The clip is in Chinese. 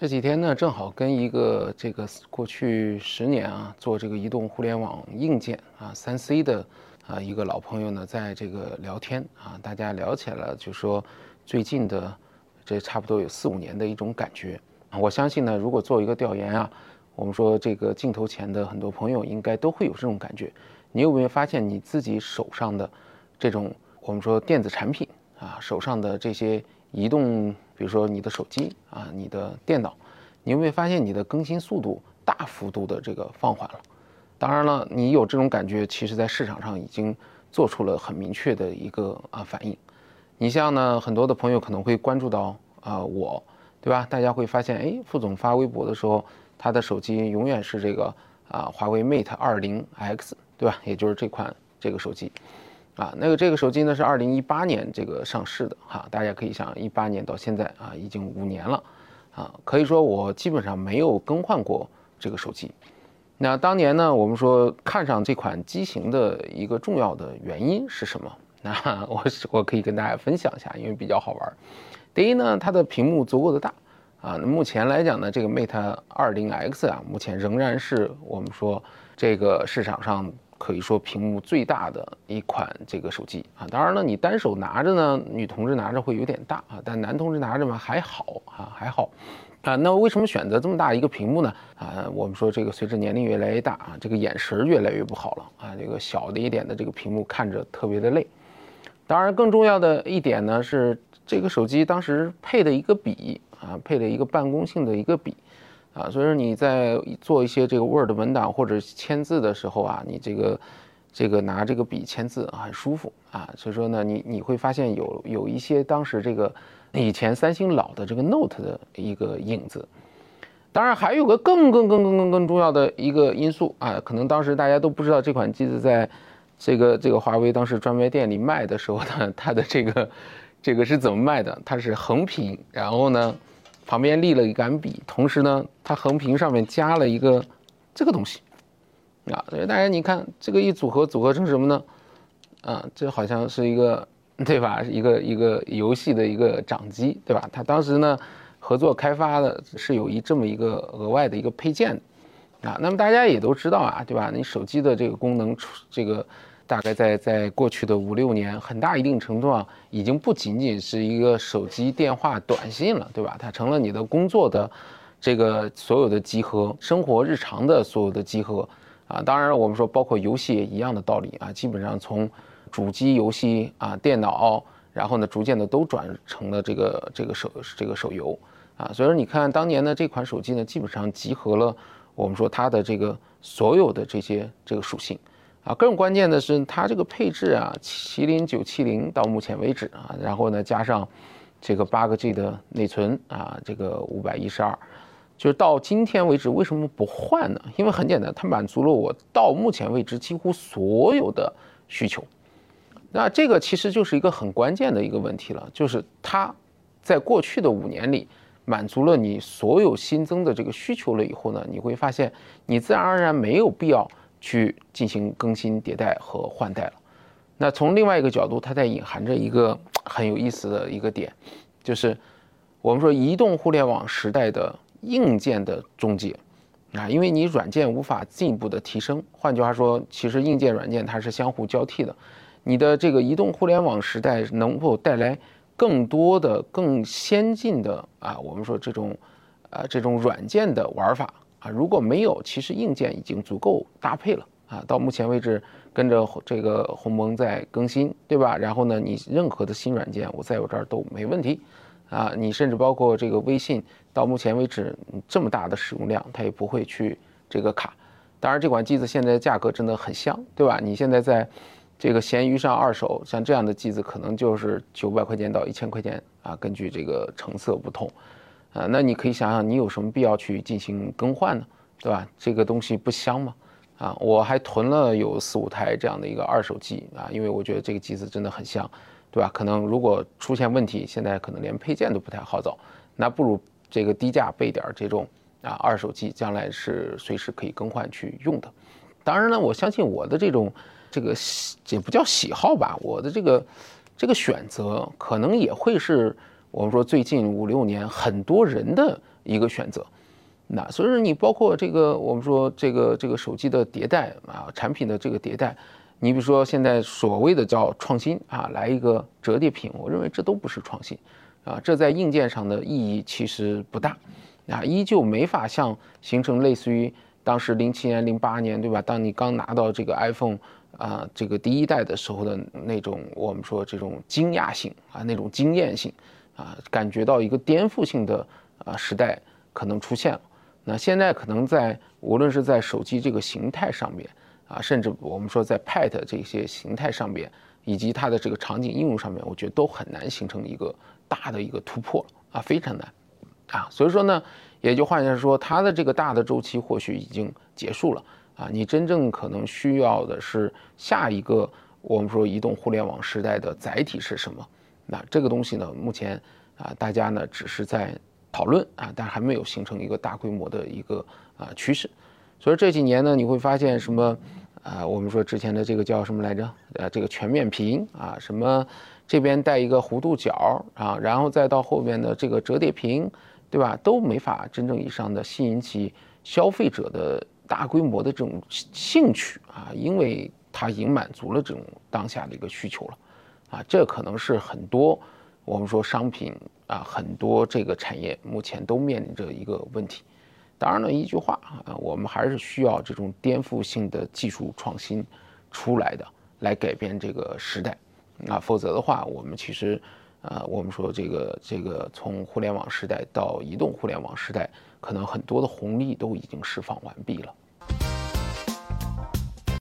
这几天呢，正好跟一个这个过去十年啊做这个移动互联网硬件啊三 C 的啊一个老朋友呢，在这个聊天啊，大家聊起来了，就说最近的这差不多有四五年的一种感觉。我相信呢，如果做一个调研啊，我们说这个镜头前的很多朋友应该都会有这种感觉。你有没有发现你自己手上的这种我们说电子产品啊，手上的这些移动？比如说你的手机啊，你的电脑，你有没有发现你的更新速度大幅度的这个放缓了？当然了，你有这种感觉，其实在市场上已经做出了很明确的一个啊反应。你像呢，很多的朋友可能会关注到啊我，对吧？大家会发现，哎，副总发微博的时候，他的手机永远是这个啊华为 Mate 20X，对吧？也就是这款这个手机。啊，那个这个手机呢是二零一八年这个上市的哈，大家可以想，一八年到现在啊，已经五年了，啊，可以说我基本上没有更换过这个手机。那当年呢，我们说看上这款机型的一个重要的原因是什么？那我我可以跟大家分享一下，因为比较好玩。第一呢，它的屏幕足够的大啊。那目前来讲呢，这个 Mate 二零 X 啊，目前仍然是我们说这个市场上。可以说屏幕最大的一款这个手机啊，当然了，你单手拿着呢，女同志拿着会有点大啊，但男同志拿着嘛还好啊，还好啊。那为什么选择这么大一个屏幕呢？啊，我们说这个随着年龄越来越大啊，这个眼神越来越不好了啊，这个小的一点的这个屏幕看着特别的累。当然，更重要的一点呢是这个手机当时配的一个笔啊，配了一个办公性的一个笔。啊，所以说你在做一些这个 Word 文档或者签字的时候啊，你这个这个拿这个笔签字很舒服啊。所以说呢，你你会发现有有一些当时这个以前三星老的这个 Note 的一个影子。当然还有个更更更更更更重要的一个因素啊，可能当时大家都不知道这款机子在这个这个华为当时专卖店里卖的时候呢，它的这个这个是怎么卖的？它是横屏，然后呢？旁边立了一杆笔，同时呢，它横屏上面加了一个这个东西，啊，所以大家你看这个一组合组合成什么呢？啊，这好像是一个 对吧？一个一个游戏的一个掌机，对吧？它当时呢合作开发的是有一这么一个额外的一个配件，啊，那么大家也都知道啊，对吧？你手机的这个功能出这个。大概在在过去的五六年，很大一定程度上已经不仅仅是一个手机电话短信了，对吧？它成了你的工作的这个所有的集合，生活日常的所有的集合啊。当然，我们说包括游戏也一样的道理啊。基本上从主机游戏啊、电脑，然后呢，逐渐的都转成了这个这个手这个手游啊。所以说，你看当年的这款手机呢，基本上集合了我们说它的这个所有的这些这个属性。啊，更关键的是它这个配置啊，麒麟九七零到目前为止啊，然后呢加上这个八个 G 的内存啊，这个五百一十二，就是到今天为止为什么不换呢？因为很简单，它满足了我到目前为止几乎所有的需求。那这个其实就是一个很关键的一个问题了，就是它在过去的五年里满足了你所有新增的这个需求了以后呢，你会发现你自然而然没有必要。去进行更新迭代和换代了。那从另外一个角度，它在隐含着一个 很有意思的一个点，就是我们说移动互联网时代的硬件的终结啊，因为你软件无法进一步的提升。换句话说，其实硬件软件它是相互交替的。你的这个移动互联网时代能否带来更多的、更先进的啊？我们说这种啊这种软件的玩法。啊，如果没有，其实硬件已经足够搭配了啊。到目前为止，跟着这个鸿蒙在更新，对吧？然后呢，你任何的新软件，我在我这儿都没问题啊。你甚至包括这个微信，到目前为止这么大的使用量，它也不会去这个卡。当然，这款机子现在价格真的很香，对吧？你现在在这个闲鱼上二手，像这样的机子，可能就是九百块钱到一千块钱啊，根据这个成色不同。啊，那你可以想想，你有什么必要去进行更换呢？对吧？这个东西不香吗？啊，我还囤了有四五台这样的一个二手机啊，因为我觉得这个机子真的很香，对吧？可能如果出现问题，现在可能连配件都不太好找，那不如这个低价备点这种啊二手机，将来是随时可以更换去用的。当然了，我相信我的这种这个也不叫喜好吧，我的这个这个选择可能也会是。我们说最近五六年很多人的一个选择。那所以说，你包括这个我们说这个这个手机的迭代啊，产品的这个迭代，你比如说现在所谓的叫创新啊，来一个折叠屏，我认为这都不是创新啊，这在硬件上的意义其实不大啊，依旧没法像形成类似于当时零七年、零八年对吧？当你刚拿到这个 iPhone 啊这个第一代的时候的那种我们说这种惊讶性啊，那种惊艳性啊，感觉到一个颠覆性的啊时代可能出现了。那现在可能在无论是在手机这个形态上面啊，甚至我们说在 Pad 这些形态上面，以及它的这个场景应用上面，我觉得都很难形成一个大的一个突破啊，非常难啊。所以说呢，也就换句话说，它的这个大的周期或许已经结束了啊。你真正可能需要的是下一个我们说移动互联网时代的载体是什么？那这个东西呢，目前啊，大家呢只是在。讨论啊，但还没有形成一个大规模的一个啊趋势，所以这几年呢，你会发现什么啊？我们说之前的这个叫什么来着？呃，这个全面屏啊，什么这边带一个弧度角啊，然后再到后面的这个折叠屏，对吧？都没法真正意义上的吸引起消费者的大规模的这种兴趣啊，因为它已经满足了这种当下的一个需求了啊，这可能是很多我们说商品。啊，很多这个产业目前都面临着一个问题。当然了，一句话啊，我们还是需要这种颠覆性的技术创新出来的，来改变这个时代。啊，否则的话，我们其实，呃，我们说这个这个从互联网时代到移动互联网时代，可能很多的红利都已经释放完毕了。